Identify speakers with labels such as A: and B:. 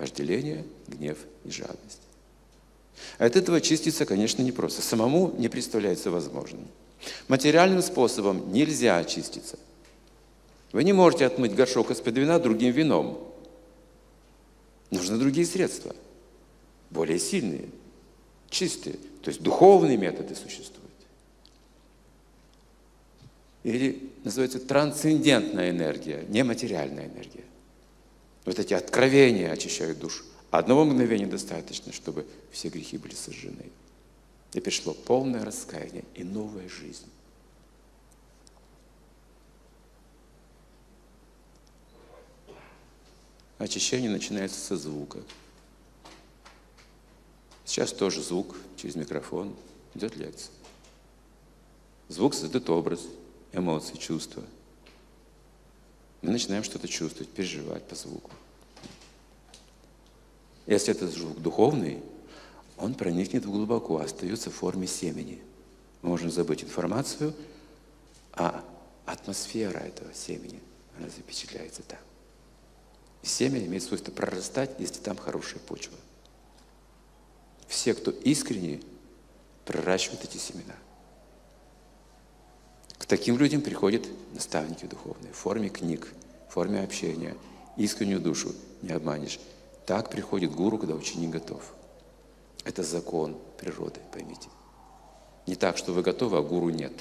A: Вожделение, гнев и жадность. От этого очиститься, конечно, непросто. Самому не представляется возможным. Материальным способом нельзя очиститься. Вы не можете отмыть горшок из-под вина другим вином. Нужны другие средства, более сильные, чистые. То есть духовные методы существуют. Или называется трансцендентная энергия, нематериальная энергия. Вот эти откровения очищают душу. Одного мгновения достаточно, чтобы все грехи были сожжены. И пришло полное раскаяние и новая жизнь. Очищение начинается со звука. Сейчас тоже звук через микрофон. Идет лекция. Звук создает образ, эмоции, чувства. Мы начинаем что-то чувствовать, переживать по звуку. Если это звук духовный, он проникнет глубоко, остается в форме семени. Мы можем забыть информацию, а атмосфера этого семени, она запечатляется там. И семя имеет свойство прорастать, если там хорошая почва. Все, кто искренне, проращивают эти семена. Таким людям приходят наставники духовные в форме книг, в форме общения. Искреннюю душу не обманешь. Так приходит гуру, когда ученик готов. Это закон природы, поймите. Не так, что вы готовы, а гуру нет.